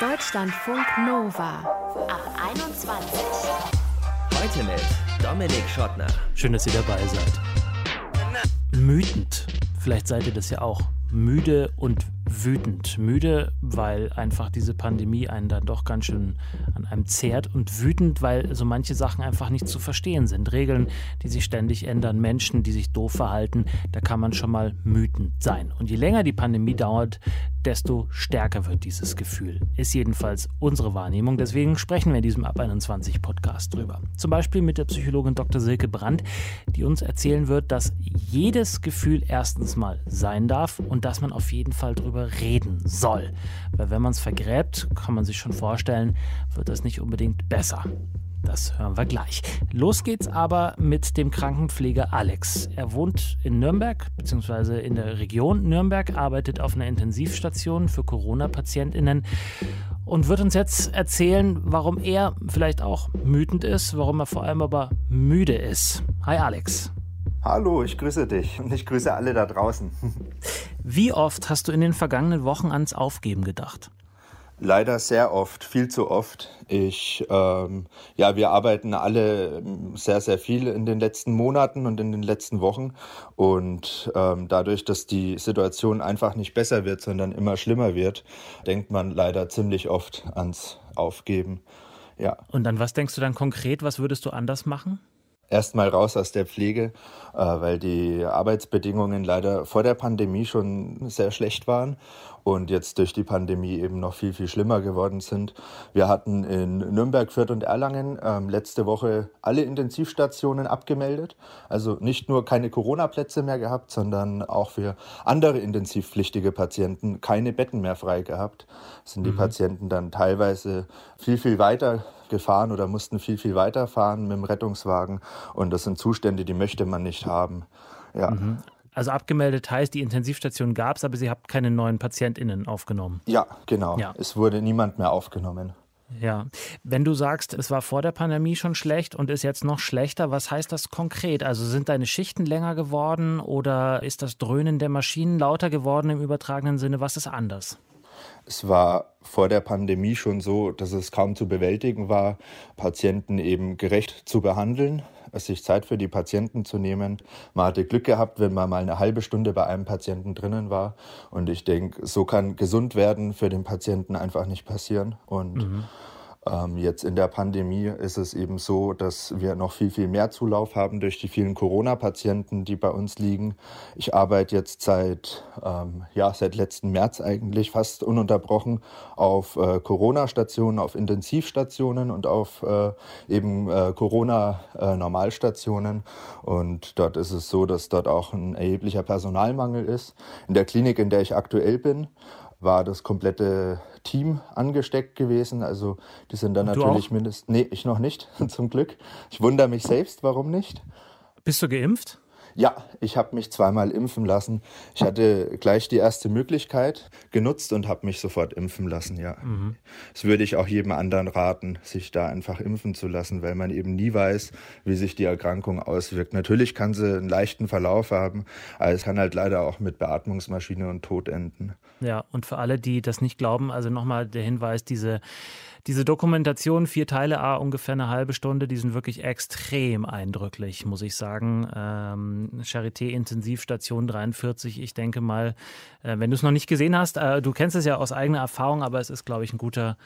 Deutschlandfunk Nova ab 21. Heute mit Dominik Schottner. Schön, dass ihr dabei seid. Mütend. Vielleicht seid ihr das ja auch. Müde und wütend. Müde, weil einfach diese Pandemie einen dann doch ganz schön an einem zehrt und wütend, weil so manche Sachen einfach nicht zu verstehen sind. Regeln, die sich ständig ändern, Menschen, die sich doof verhalten, da kann man schon mal wütend sein. Und je länger die Pandemie dauert, desto stärker wird dieses Gefühl. Ist jedenfalls unsere Wahrnehmung. Deswegen sprechen wir in diesem Ab 21 Podcast drüber. Zum Beispiel mit der Psychologin Dr. Silke Brandt, die uns erzählen wird, dass jedes Gefühl erstens mal sein darf und dass man auf jeden Fall drüber reden soll. Weil wenn man es vergräbt, kann man sich schon vorstellen, wird das nicht unbedingt besser. Das hören wir gleich. Los geht's aber mit dem Krankenpfleger Alex. Er wohnt in Nürnberg bzw. in der Region Nürnberg, arbeitet auf einer Intensivstation für Corona-PatientInnen und wird uns jetzt erzählen, warum er vielleicht auch wütend ist, warum er vor allem aber müde ist. Hi Alex. Hallo, ich grüße dich und ich grüße alle da draußen. Wie oft hast du in den vergangenen Wochen ans Aufgeben gedacht? Leider sehr oft, viel zu oft. Ich, ähm, ja, wir arbeiten alle ähm, sehr, sehr viel in den letzten Monaten und in den letzten Wochen. Und ähm, dadurch, dass die Situation einfach nicht besser wird, sondern immer schlimmer wird, denkt man leider ziemlich oft ans Aufgeben. Ja. Und an was denkst du dann konkret? Was würdest du anders machen? erstmal raus aus der Pflege, äh, weil die Arbeitsbedingungen leider vor der Pandemie schon sehr schlecht waren und jetzt durch die Pandemie eben noch viel, viel schlimmer geworden sind. Wir hatten in Nürnberg, Fürth und Erlangen ähm, letzte Woche alle Intensivstationen abgemeldet. Also nicht nur keine Corona-Plätze mehr gehabt, sondern auch für andere intensivpflichtige Patienten keine Betten mehr frei gehabt. Sind die mhm. Patienten dann teilweise viel, viel weiter gefahren oder mussten viel, viel weiter fahren mit dem Rettungswagen. Und das sind Zustände, die möchte man nicht haben. Ja. Mhm. Also abgemeldet heißt, die Intensivstation gab es, aber Sie habt keine neuen PatientInnen aufgenommen. Ja, genau. Ja. Es wurde niemand mehr aufgenommen. Ja, wenn du sagst, es war vor der Pandemie schon schlecht und ist jetzt noch schlechter, was heißt das konkret? Also sind deine Schichten länger geworden oder ist das Dröhnen der Maschinen lauter geworden im übertragenen Sinne? Was ist anders? Es war vor der Pandemie schon so, dass es kaum zu bewältigen war, Patienten eben gerecht zu behandeln, sich Zeit für die Patienten zu nehmen. Man hatte Glück gehabt, wenn man mal eine halbe Stunde bei einem Patienten drinnen war. Und ich denke, so kann gesund werden für den Patienten einfach nicht passieren. Und mhm. Ähm, jetzt in der Pandemie ist es eben so, dass wir noch viel, viel mehr Zulauf haben durch die vielen Corona-Patienten, die bei uns liegen. Ich arbeite jetzt seit, ähm, ja, seit letzten März eigentlich fast ununterbrochen auf äh, Corona-Stationen, auf Intensivstationen und auf äh, eben äh, Corona-Normalstationen. und dort ist es so, dass dort auch ein erheblicher Personalmangel ist. In der Klinik, in der ich aktuell bin, war das komplette Team angesteckt gewesen. Also die sind dann natürlich mindestens. Nee, ich noch nicht, zum Glück. Ich wundere mich selbst, warum nicht. Bist du geimpft? Ja, ich habe mich zweimal impfen lassen. Ich hatte gleich die erste Möglichkeit genutzt und habe mich sofort impfen lassen, ja. Mhm. Das würde ich auch jedem anderen raten, sich da einfach impfen zu lassen, weil man eben nie weiß, wie sich die Erkrankung auswirkt. Natürlich kann sie einen leichten Verlauf haben, aber es kann halt leider auch mit Beatmungsmaschine und Tod enden. Ja, und für alle, die das nicht glauben, also nochmal der Hinweis, diese diese Dokumentation, vier Teile, A, ungefähr eine halbe Stunde, die sind wirklich extrem eindrücklich, muss ich sagen. Ähm, Charité Intensivstation 43, ich denke mal, äh, wenn du es noch nicht gesehen hast, äh, du kennst es ja aus eigener Erfahrung, aber es ist, glaube ich, ein guter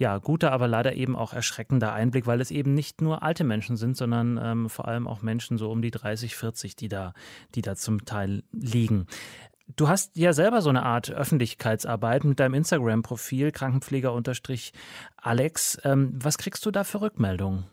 ja, guter, aber leider eben auch erschreckender Einblick, weil es eben nicht nur alte Menschen sind, sondern ähm, vor allem auch Menschen so um die 30, 40, die da, die da zum Teil liegen. Du hast ja selber so eine Art Öffentlichkeitsarbeit mit deinem Instagram-Profil, Krankenpfleger-Alex. Ähm, was kriegst du da für Rückmeldungen?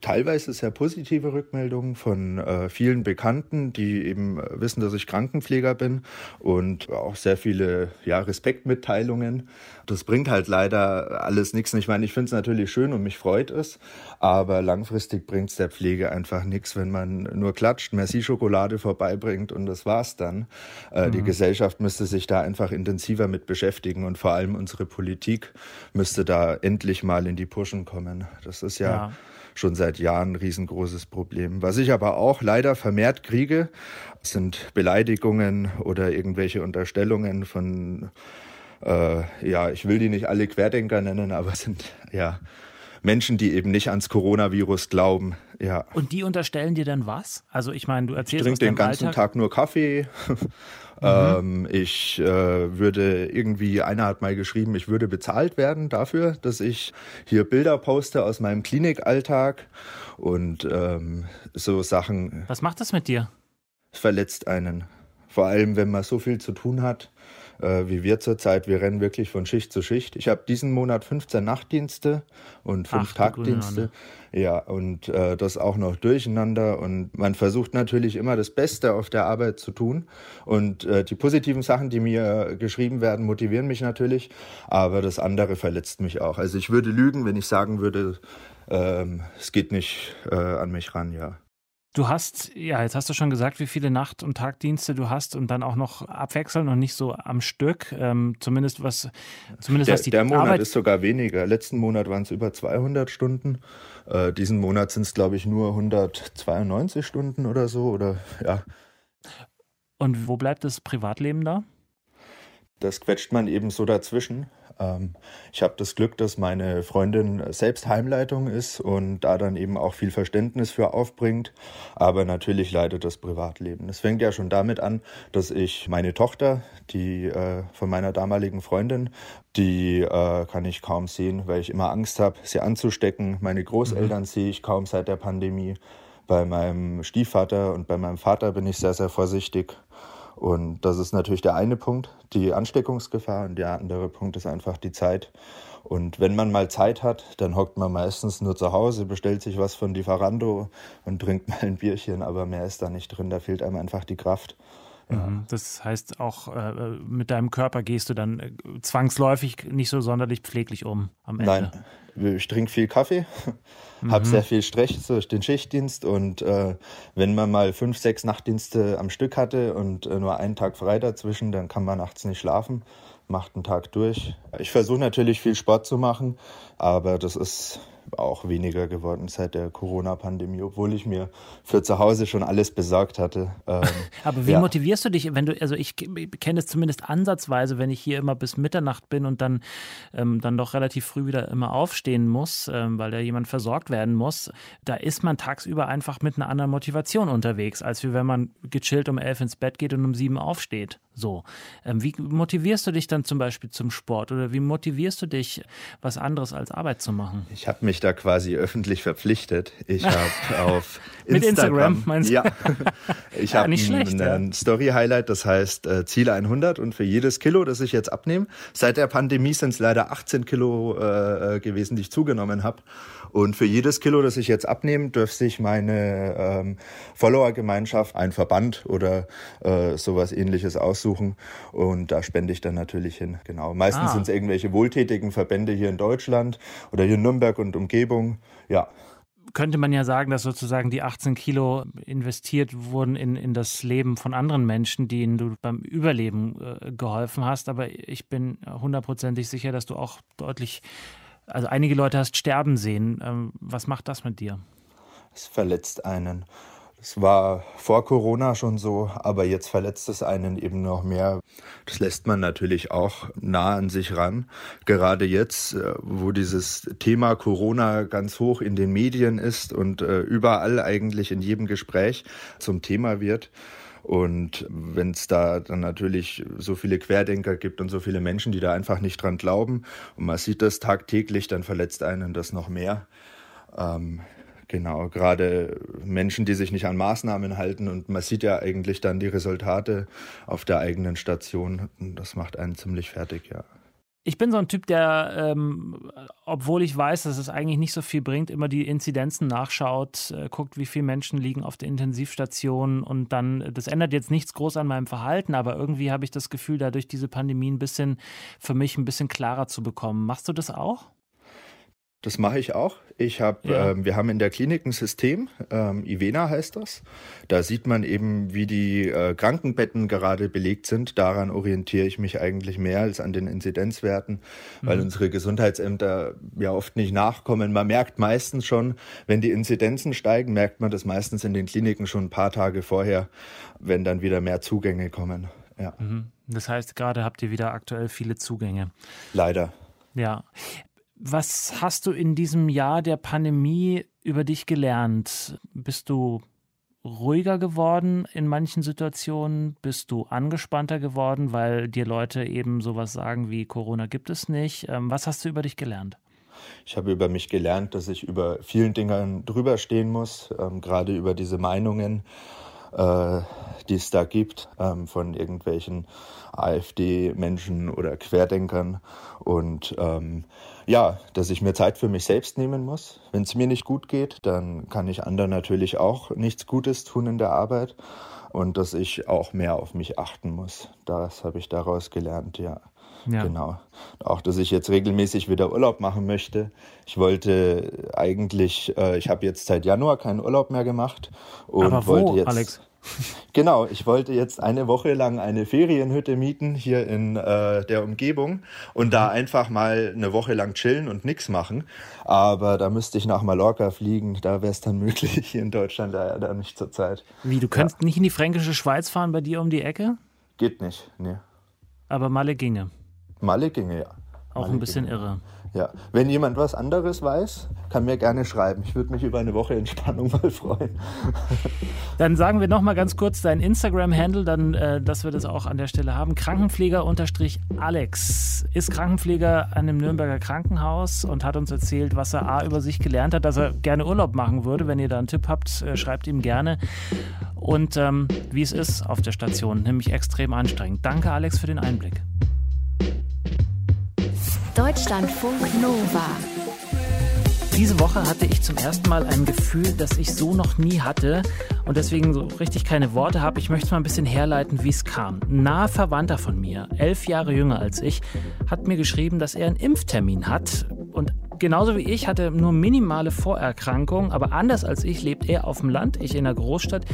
Teilweise sehr positive Rückmeldungen von äh, vielen Bekannten, die eben äh, wissen, dass ich Krankenpfleger bin und auch sehr viele ja, Respektmitteilungen. Das bringt halt leider alles nichts. Ich meine, ich finde es natürlich schön und mich freut es, aber langfristig bringt es der Pflege einfach nichts, wenn man nur klatscht, Merci-Schokolade vorbeibringt und das war's dann. Äh, mhm. Die Gesellschaft müsste sich da einfach intensiver mit beschäftigen und vor allem unsere Politik müsste da endlich mal in die Pushen kommen. Das ist ja. ja schon seit Jahren ein riesengroßes Problem. Was ich aber auch leider vermehrt kriege, sind Beleidigungen oder irgendwelche Unterstellungen von äh, ja, ich will die nicht alle Querdenker nennen, aber sind ja Menschen, die eben nicht ans Coronavirus glauben. Ja. Und die unterstellen dir dann was? Also ich meine, du erzählst Ich trinke den ganzen Alltag. Tag nur Kaffee. Mhm. Ähm, ich äh, würde irgendwie, einer hat mal geschrieben, ich würde bezahlt werden dafür, dass ich hier Bilder poste aus meinem Klinikalltag und ähm, so Sachen. Was macht das mit dir? Es verletzt einen. Vor allem, wenn man so viel zu tun hat äh, wie wir zurzeit. Wir rennen wirklich von Schicht zu Schicht. Ich habe diesen Monat 15 Nachtdienste und 5 Tagdienste. Ja, und äh, das auch noch durcheinander. Und man versucht natürlich immer das Beste auf der Arbeit zu tun. Und äh, die positiven Sachen, die mir geschrieben werden, motivieren mich natürlich. Aber das andere verletzt mich auch. Also ich würde lügen, wenn ich sagen würde, ähm, es geht nicht äh, an mich ran, ja. Du hast, ja, jetzt hast du schon gesagt, wie viele Nacht- und Tagdienste du hast und dann auch noch abwechseln und nicht so am Stück. Ähm, zumindest was, zumindest der, was die Der Monat Arbeit ist sogar weniger. Letzten Monat waren es über 200 Stunden. Äh, diesen Monat sind es, glaube ich, nur 192 Stunden oder so. Oder ja. Und wo bleibt das Privatleben da? Das quetscht man eben so dazwischen. Ähm, ich habe das Glück, dass meine Freundin selbst Heimleitung ist und da dann eben auch viel Verständnis für aufbringt. Aber natürlich leidet das Privatleben. Es fängt ja schon damit an, dass ich meine Tochter, die äh, von meiner damaligen Freundin, die äh, kann ich kaum sehen, weil ich immer Angst habe, sie anzustecken. Meine Großeltern mhm. sehe ich kaum seit der Pandemie. Bei meinem Stiefvater und bei meinem Vater bin ich sehr, sehr vorsichtig. Und das ist natürlich der eine Punkt, die Ansteckungsgefahr. Und der andere Punkt ist einfach die Zeit. Und wenn man mal Zeit hat, dann hockt man meistens nur zu Hause, bestellt sich was von Lieferando und trinkt mal ein Bierchen, aber mehr ist da nicht drin. Da fehlt einem einfach die Kraft. Ja. Mhm. Das heißt, auch äh, mit deinem Körper gehst du dann äh, zwangsläufig nicht so sonderlich pfleglich um am Ende. Nein, ich trinke viel Kaffee, mhm. habe sehr viel Stress durch den Schichtdienst und äh, wenn man mal fünf, sechs Nachtdienste am Stück hatte und äh, nur einen Tag frei dazwischen, dann kann man nachts nicht schlafen, macht einen Tag durch. Ich versuche natürlich viel Sport zu machen, aber das ist auch weniger geworden seit der Corona-Pandemie, obwohl ich mir für zu Hause schon alles besorgt hatte. Ähm, Aber wie ja. motivierst du dich, wenn du, also ich kenne es zumindest ansatzweise, wenn ich hier immer bis Mitternacht bin und dann, ähm, dann doch relativ früh wieder immer aufstehen muss, ähm, weil da jemand versorgt werden muss, da ist man tagsüber einfach mit einer anderen Motivation unterwegs, als wie wenn man gechillt um elf ins Bett geht und um sieben aufsteht. So. Ähm, wie motivierst du dich dann zum Beispiel zum Sport oder wie motivierst du dich, was anderes als Arbeit zu machen? Ich habe mich da quasi öffentlich verpflichtet. Ich habe auf Instagram, Mit Instagram meinst du? Ja, ich ja, habe ein, ja. Story-Highlight, das heißt äh, Ziele 100 und für jedes Kilo, das ich jetzt abnehme, seit der Pandemie sind es leider 18 Kilo äh, äh, gewesen, die ich zugenommen habe. Und für jedes Kilo, das ich jetzt abnehme, dürfte sich meine ähm, Follower-Gemeinschaft, ein Verband oder äh, sowas ähnliches aussuchen. Und da spende ich dann natürlich hin. Genau. Meistens ah. sind es irgendwelche wohltätigen Verbände hier in Deutschland oder hier in Nürnberg und Umgebung. Ja könnte man ja sagen, dass sozusagen die 18 Kilo investiert wurden in, in das Leben von anderen Menschen, denen du beim Überleben äh, geholfen hast. Aber ich bin hundertprozentig sicher, dass du auch deutlich also einige Leute hast sterben sehen. Ähm, was macht das mit dir? Es verletzt einen. Es war vor Corona schon so, aber jetzt verletzt es einen eben noch mehr. Das lässt man natürlich auch nah an sich ran. Gerade jetzt, äh, wo dieses Thema Corona ganz hoch in den Medien ist und äh, überall eigentlich in jedem Gespräch zum Thema wird. Und wenn es da dann natürlich so viele Querdenker gibt und so viele Menschen, die da einfach nicht dran glauben und man sieht das tagtäglich, dann verletzt einen das noch mehr. Ähm, Genau, gerade Menschen, die sich nicht an Maßnahmen halten und man sieht ja eigentlich dann die Resultate auf der eigenen Station. Das macht einen ziemlich fertig, ja. Ich bin so ein Typ, der, ähm, obwohl ich weiß, dass es eigentlich nicht so viel bringt, immer die Inzidenzen nachschaut, äh, guckt, wie viele Menschen liegen auf der Intensivstation und dann, das ändert jetzt nichts groß an meinem Verhalten, aber irgendwie habe ich das Gefühl, dadurch diese Pandemie ein bisschen für mich ein bisschen klarer zu bekommen. Machst du das auch? Das mache ich auch. Ich habe, ja. ähm, wir haben in der Klinik ein System, ähm, Ivena heißt das. Da sieht man eben, wie die äh, Krankenbetten gerade belegt sind. Daran orientiere ich mich eigentlich mehr als an den Inzidenzwerten, mhm. weil unsere Gesundheitsämter ja oft nicht nachkommen. Man merkt meistens schon, wenn die Inzidenzen steigen, merkt man das meistens in den Kliniken schon ein paar Tage vorher, wenn dann wieder mehr Zugänge kommen. Ja. Mhm. Das heißt, gerade habt ihr wieder aktuell viele Zugänge. Leider. Ja. Was hast du in diesem Jahr der Pandemie über dich gelernt? Bist du ruhiger geworden in manchen Situationen? Bist du angespannter geworden, weil dir Leute eben sowas sagen wie Corona gibt es nicht? Ähm, was hast du über dich gelernt? Ich habe über mich gelernt, dass ich über vielen Dingen drüber stehen muss, ähm, gerade über diese Meinungen, äh, die es da gibt ähm, von irgendwelchen AfD-Menschen oder Querdenkern. Und ähm, ja, dass ich mir Zeit für mich selbst nehmen muss. Wenn es mir nicht gut geht, dann kann ich anderen natürlich auch nichts Gutes tun in der Arbeit. Und dass ich auch mehr auf mich achten muss. Das habe ich daraus gelernt, ja. Ja. Genau. Auch, dass ich jetzt regelmäßig wieder Urlaub machen möchte. Ich wollte eigentlich, äh, ich habe jetzt seit Januar keinen Urlaub mehr gemacht und Aber wo, wollte jetzt. Alex? Genau, ich wollte jetzt eine Woche lang eine Ferienhütte mieten hier in äh, der Umgebung und da einfach mal eine Woche lang chillen und nichts machen. Aber da müsste ich nach Mallorca fliegen, da wäre es dann möglich. Hier in Deutschland leider nicht zur Zeit. Wie, du könntest ja. nicht in die fränkische Schweiz fahren bei dir um die Ecke? Geht nicht, nee. Aber Malle ginge. Malle ginge, ja. Auch Malle ein bisschen ginge. irre. Ja, wenn jemand was anderes weiß, kann mir gerne schreiben. Ich würde mich über eine Woche Entspannung mal freuen. Dann sagen wir noch mal ganz kurz dein Instagram-Handle, dann, äh, dass wir das auch an der Stelle haben. Krankenpfleger-Alex ist Krankenpfleger an einem Nürnberger Krankenhaus und hat uns erzählt, was er A über sich gelernt hat, dass er gerne Urlaub machen würde. Wenn ihr da einen Tipp habt, äh, schreibt ihm gerne. Und ähm, wie es ist auf der Station, nämlich extrem anstrengend. Danke, Alex, für den Einblick. Deutschlandfunk Nova. Diese Woche hatte ich zum ersten Mal ein Gefühl, das ich so noch nie hatte und deswegen so richtig keine Worte habe. Ich möchte mal ein bisschen herleiten, wie es kam. Ein naher Verwandter von mir, elf Jahre jünger als ich, hat mir geschrieben, dass er einen Impftermin hat und genauso wie ich hatte nur minimale Vorerkrankungen, aber anders als ich lebt er auf dem Land, ich in der Großstadt.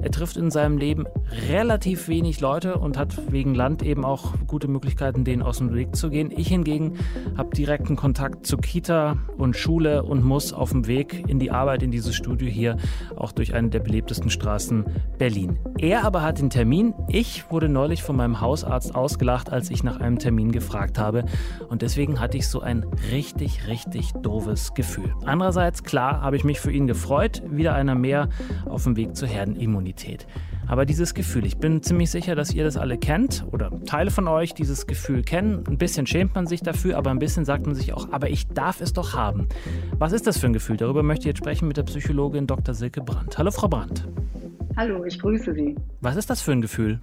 Er trifft in seinem Leben relativ wenig Leute und hat wegen Land eben auch gute Möglichkeiten, denen aus dem Weg zu gehen. Ich hingegen habe direkten Kontakt zu Kita und Schule und muss auf dem Weg in die Arbeit in dieses Studio hier auch durch eine der belebtesten Straßen Berlin. Er aber hat den Termin. Ich wurde neulich von meinem Hausarzt ausgelacht, als ich nach einem Termin gefragt habe und deswegen hatte ich so ein richtig, richtig richtig doofes Gefühl. Andererseits, klar, habe ich mich für ihn gefreut, wieder einer mehr auf dem Weg zur Herdenimmunität. Aber dieses Gefühl, ich bin ziemlich sicher, dass ihr das alle kennt oder Teile von euch dieses Gefühl kennen. Ein bisschen schämt man sich dafür, aber ein bisschen sagt man sich auch, aber ich darf es doch haben. Was ist das für ein Gefühl? Darüber möchte ich jetzt sprechen mit der Psychologin Dr. Silke Brandt. Hallo, Frau Brandt. Hallo, ich grüße Sie. Was ist das für ein Gefühl?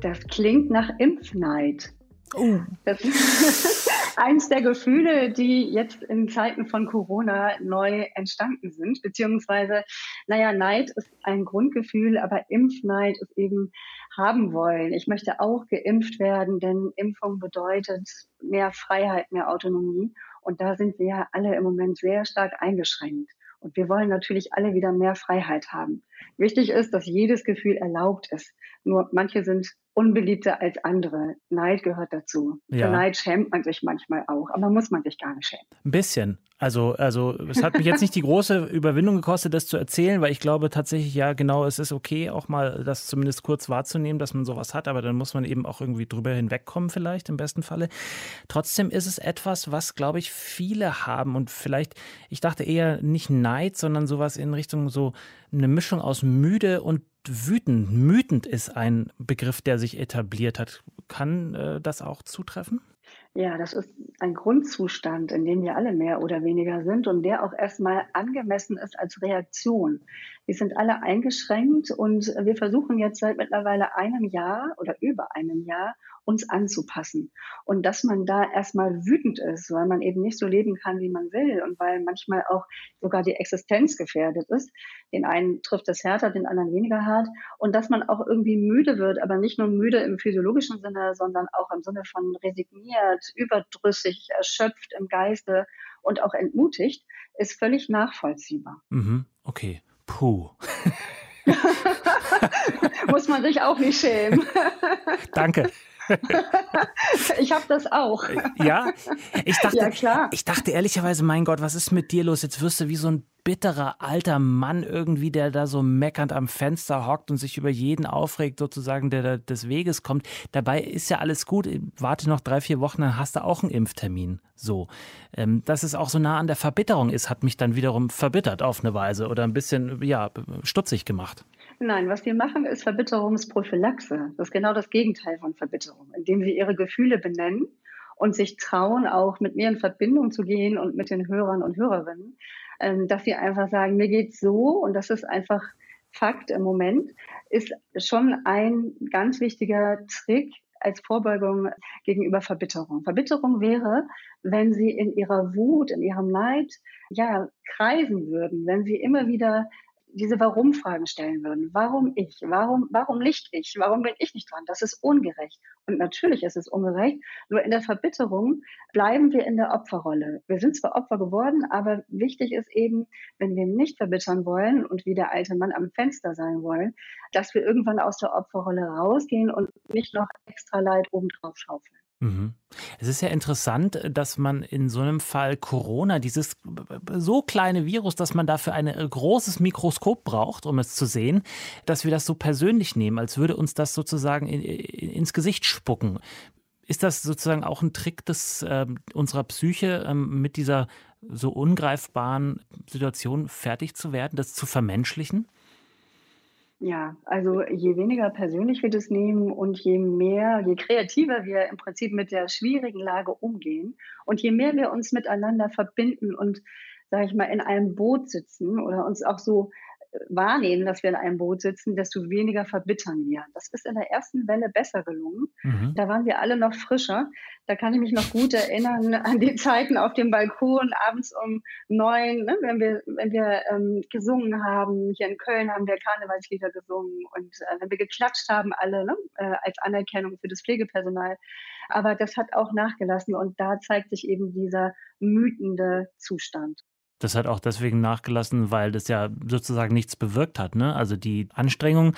Das klingt nach Impfneid. Oh. Das eins der Gefühle, die jetzt in Zeiten von Corona neu entstanden sind, beziehungsweise, naja, Neid ist ein Grundgefühl, aber Impfneid ist eben haben wollen. Ich möchte auch geimpft werden, denn Impfung bedeutet mehr Freiheit, mehr Autonomie. Und da sind wir ja alle im Moment sehr stark eingeschränkt. Und wir wollen natürlich alle wieder mehr Freiheit haben. Wichtig ist, dass jedes Gefühl erlaubt ist. Nur manche sind unbeliebter als andere. Neid gehört dazu. Ja. Für Neid schämt man sich manchmal auch, aber muss man sich gar nicht schämen. Ein bisschen. Also, also es hat mich jetzt nicht die große Überwindung gekostet, das zu erzählen, weil ich glaube tatsächlich, ja, genau, es ist okay, auch mal das zumindest kurz wahrzunehmen, dass man sowas hat, aber dann muss man eben auch irgendwie drüber hinwegkommen, vielleicht im besten Falle. Trotzdem ist es etwas, was, glaube ich, viele haben und vielleicht, ich dachte eher nicht Neid, sondern sowas in Richtung so eine Mischung aus müde und wütend. Mütend ist ein Begriff, der sich etabliert hat. Kann äh, das auch zutreffen? Ja, das ist ein Grundzustand, in dem wir alle mehr oder weniger sind und der auch erstmal angemessen ist als Reaktion. Wir sind alle eingeschränkt und wir versuchen jetzt seit mittlerweile einem Jahr oder über einem Jahr uns anzupassen. Und dass man da erstmal wütend ist, weil man eben nicht so leben kann, wie man will und weil manchmal auch sogar die Existenz gefährdet ist. Den einen trifft es härter, den anderen weniger hart. Und dass man auch irgendwie müde wird, aber nicht nur müde im physiologischen Sinne, sondern auch im Sinne von resigniert, überdrüssig, erschöpft im Geiste und auch entmutigt, ist völlig nachvollziehbar. Mhm, okay. Puh. Muss man sich auch nicht schämen. Danke. ich habe das auch. Ja, ich dachte, ja, klar. ich dachte ehrlicherweise, mein Gott, was ist mit dir los? Jetzt wirst du wie so ein bitterer alter Mann irgendwie, der da so meckernd am Fenster hockt und sich über jeden aufregt, sozusagen, der da des Weges kommt. Dabei ist ja alles gut. Warte noch drei, vier Wochen, dann hast du auch einen Impftermin. So. Ähm, dass es auch so nah an der Verbitterung ist, hat mich dann wiederum verbittert auf eine Weise oder ein bisschen, ja, stutzig gemacht. Nein, was wir machen, ist Verbitterungsprophylaxe. Das ist genau das Gegenteil von Verbitterung, indem wir ihre Gefühle benennen und sich trauen, auch mit mir in Verbindung zu gehen und mit den Hörern und Hörerinnen, dass sie einfach sagen, mir geht's so und das ist einfach Fakt im Moment, ist schon ein ganz wichtiger Trick als Vorbeugung gegenüber Verbitterung. Verbitterung wäre, wenn sie in ihrer Wut, in ihrem Leid, ja, kreisen würden, wenn sie immer wieder diese Warum-Fragen stellen würden. Warum ich? Warum, warum nicht ich? Warum bin ich nicht dran? Das ist ungerecht. Und natürlich ist es ungerecht. Nur in der Verbitterung bleiben wir in der Opferrolle. Wir sind zwar Opfer geworden, aber wichtig ist eben, wenn wir nicht verbittern wollen und wie der alte Mann am Fenster sein wollen, dass wir irgendwann aus der Opferrolle rausgehen und nicht noch extra Leid obendrauf schaufeln. Mhm. Es ist ja interessant, dass man in so einem Fall Corona, dieses so kleine Virus, dass man dafür ein äh, großes Mikroskop braucht, um es zu sehen, dass wir das so persönlich nehmen, als würde uns das sozusagen in, in, ins Gesicht spucken. Ist das sozusagen auch ein Trick des, äh, unserer Psyche, ähm, mit dieser so ungreifbaren Situation fertig zu werden, das zu vermenschlichen? Ja, also je weniger persönlich wir das nehmen und je mehr, je kreativer wir im Prinzip mit der schwierigen Lage umgehen und je mehr wir uns miteinander verbinden und, sage ich mal, in einem Boot sitzen oder uns auch so wahrnehmen, dass wir in einem Boot sitzen, desto weniger verbittern wir. Das ist in der ersten Welle besser gelungen. Mhm. Da waren wir alle noch frischer. Da kann ich mich noch gut erinnern an die Zeiten auf dem Balkon abends um neun, ne, wenn wir, wenn wir ähm, gesungen haben. Hier in Köln haben wir Karnevalslieder gesungen und äh, wenn wir geklatscht haben alle ne, äh, als Anerkennung für das Pflegepersonal. Aber das hat auch nachgelassen und da zeigt sich eben dieser mütende Zustand. Das hat auch deswegen nachgelassen, weil das ja sozusagen nichts bewirkt hat. Ne? Also die Anstrengung,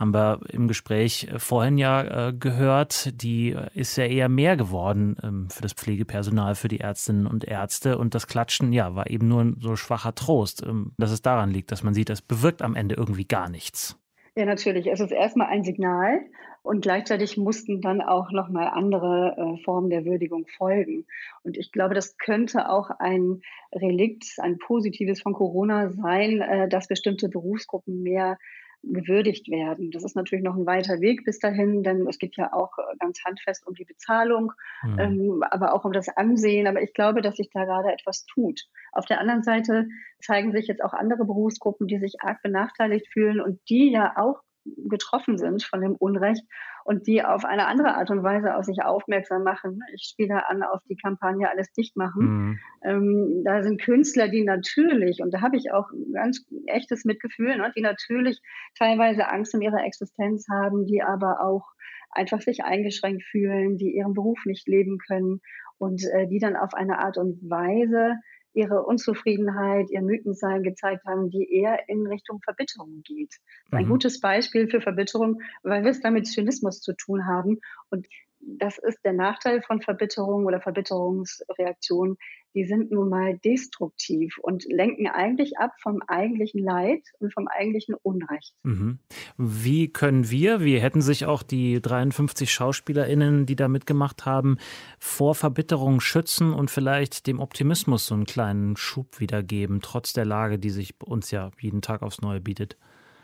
haben wir im Gespräch äh, vorhin ja äh, gehört, die ist ja eher mehr geworden ähm, für das Pflegepersonal, für die Ärztinnen und Ärzte. Und das Klatschen, ja, war eben nur ein so schwacher Trost, ähm, dass es daran liegt, dass man sieht, das bewirkt am Ende irgendwie gar nichts. Ja, natürlich. Es ist erstmal ein Signal und gleichzeitig mussten dann auch nochmal andere äh, Formen der Würdigung folgen. Und ich glaube, das könnte auch ein Relikt, ein positives von Corona sein, äh, dass bestimmte Berufsgruppen mehr gewürdigt werden. Das ist natürlich noch ein weiter Weg bis dahin, denn es geht ja auch äh, ganz handfest um die Bezahlung, mhm. ähm, aber auch um das Ansehen. Aber ich glaube, dass sich da gerade etwas tut. Auf der anderen Seite zeigen sich jetzt auch andere Berufsgruppen, die sich arg benachteiligt fühlen und die ja auch getroffen sind von dem Unrecht und die auf eine andere Art und Weise auf sich aufmerksam machen. Ich spiele an auf die Kampagne Alles dicht machen. Mhm. Ähm, da sind Künstler, die natürlich, und da habe ich auch ganz echtes Mitgefühl, ne, die natürlich teilweise Angst um ihre Existenz haben, die aber auch einfach sich eingeschränkt fühlen, die ihren Beruf nicht leben können und äh, die dann auf eine Art und Weise ihre Unzufriedenheit, ihr Mütensein gezeigt haben, die eher in Richtung Verbitterung geht. Ein mhm. gutes Beispiel für Verbitterung, weil wir es da mit Zynismus zu tun haben. Und das ist der Nachteil von Verbitterung oder Verbitterungsreaktionen. Die sind nun mal destruktiv und lenken eigentlich ab vom eigentlichen Leid und vom eigentlichen Unrecht. Mhm. Wie können wir, wie hätten sich auch die 53 SchauspielerInnen, die da mitgemacht haben, vor Verbitterung schützen und vielleicht dem Optimismus so einen kleinen Schub wiedergeben, trotz der Lage, die sich uns ja jeden Tag aufs Neue bietet?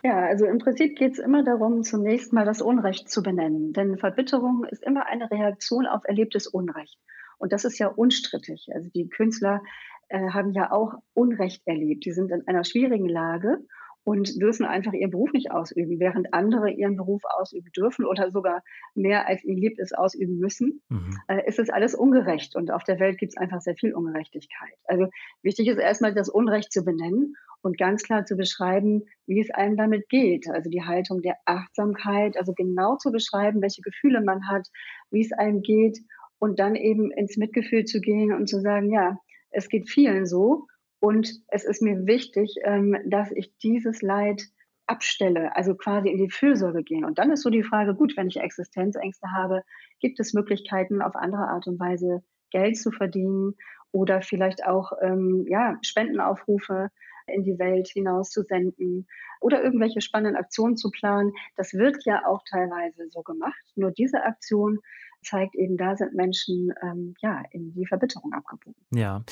Ja, also im Prinzip geht es immer darum, zunächst mal das Unrecht zu benennen. Denn Verbitterung ist immer eine Reaktion auf erlebtes Unrecht. Und das ist ja unstrittig. Also die Künstler äh, haben ja auch Unrecht erlebt. Die sind in einer schwierigen Lage und dürfen einfach ihren Beruf nicht ausüben, während andere ihren Beruf ausüben dürfen oder sogar mehr als ihnen liebt es ausüben müssen, mhm. äh, ist es alles ungerecht. Und auf der Welt gibt es einfach sehr viel Ungerechtigkeit. Also wichtig ist erstmal das Unrecht zu benennen und ganz klar zu beschreiben, wie es einem damit geht. Also die Haltung der Achtsamkeit, also genau zu beschreiben, welche Gefühle man hat, wie es einem geht und dann eben ins Mitgefühl zu gehen und zu sagen, ja, es geht vielen so und es ist mir wichtig, ähm, dass ich dieses Leid abstelle, also quasi in die Fürsorge gehen. Und dann ist so die Frage, gut, wenn ich Existenzängste habe, gibt es Möglichkeiten, auf andere Art und Weise Geld zu verdienen oder vielleicht auch ähm, ja, Spendenaufrufe in die Welt hinaus zu senden oder irgendwelche spannenden Aktionen zu planen. Das wird ja auch teilweise so gemacht. Nur diese Aktion zeigt eben, da sind Menschen ähm, ja in die Verbitterung abgebogen. Ja,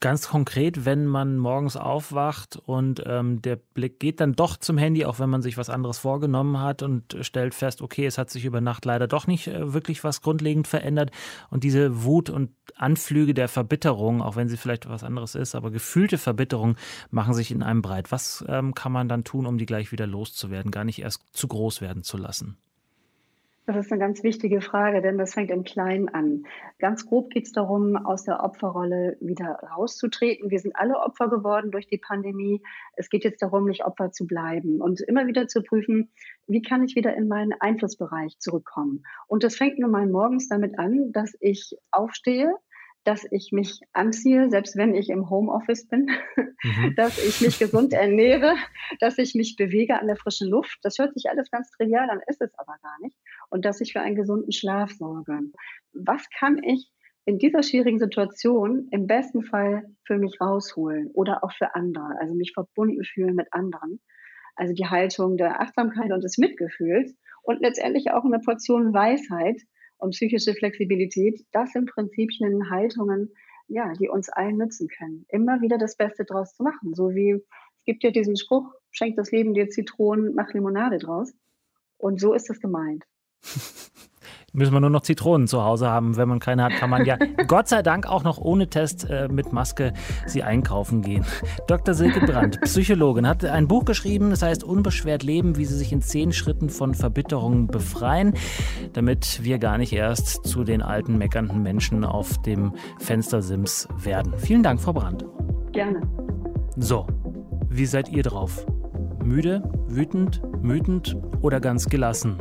ganz konkret, wenn man morgens aufwacht und ähm, der Blick geht dann doch zum Handy, auch wenn man sich was anderes vorgenommen hat und stellt fest, okay, es hat sich über Nacht leider doch nicht äh, wirklich was grundlegend verändert und diese Wut und Anflüge der Verbitterung, auch wenn sie vielleicht was anderes ist, aber gefühlte Verbitterung machen sich in einem breit. Was ähm, kann man dann tun, um die gleich wieder loszuwerden, gar nicht erst zu groß werden zu lassen? Das ist eine ganz wichtige Frage, denn das fängt im Kleinen an. Ganz grob geht es darum, aus der Opferrolle wieder rauszutreten. Wir sind alle Opfer geworden durch die Pandemie. Es geht jetzt darum, nicht Opfer zu bleiben und immer wieder zu prüfen, wie kann ich wieder in meinen Einflussbereich zurückkommen. Und das fängt nun mal morgens damit an, dass ich aufstehe, dass ich mich anziehe, selbst wenn ich im Homeoffice bin, mhm. dass ich mich gesund ernähre, dass ich mich bewege an der frischen Luft. Das hört sich alles ganz trivial an, ist es aber gar nicht. Und dass ich für einen gesunden Schlaf sorge. Was kann ich in dieser schwierigen Situation im besten Fall für mich rausholen oder auch für andere, also mich verbunden fühlen mit anderen? Also die Haltung der Achtsamkeit und des Mitgefühls und letztendlich auch eine Portion Weisheit, und psychische Flexibilität, das sind Prinzipien, Haltungen, ja, die uns allen nützen können. Immer wieder das Beste draus zu machen. So wie es gibt ja diesen Spruch, schenkt das Leben dir Zitronen, mach Limonade draus. Und so ist es gemeint. müssen wir nur noch Zitronen zu Hause haben. Wenn man keine hat, kann man ja Gott sei Dank auch noch ohne Test äh, mit Maske sie einkaufen gehen. Dr. Silke Brandt, Psychologin, hat ein Buch geschrieben, das heißt Unbeschwert leben, wie sie sich in zehn Schritten von Verbitterungen befreien, damit wir gar nicht erst zu den alten meckernden Menschen auf dem Fenstersims werden. Vielen Dank, Frau Brandt. Gerne. So, wie seid ihr drauf? Müde, wütend, mütend oder ganz gelassen?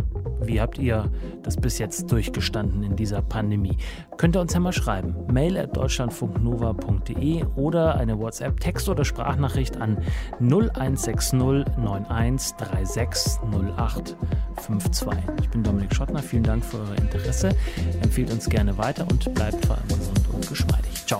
Wie habt ihr das bis jetzt durchgestanden in dieser Pandemie? Könnt ihr uns ja mal schreiben. Mail at deutschlandfunknova.de oder eine WhatsApp, Text- oder Sprachnachricht an 0160 91 36 08 52. Ich bin Dominik Schottner. Vielen Dank für euer Interesse. Empfehlt uns gerne weiter und bleibt vor allem gesund und geschmeidig. Ciao.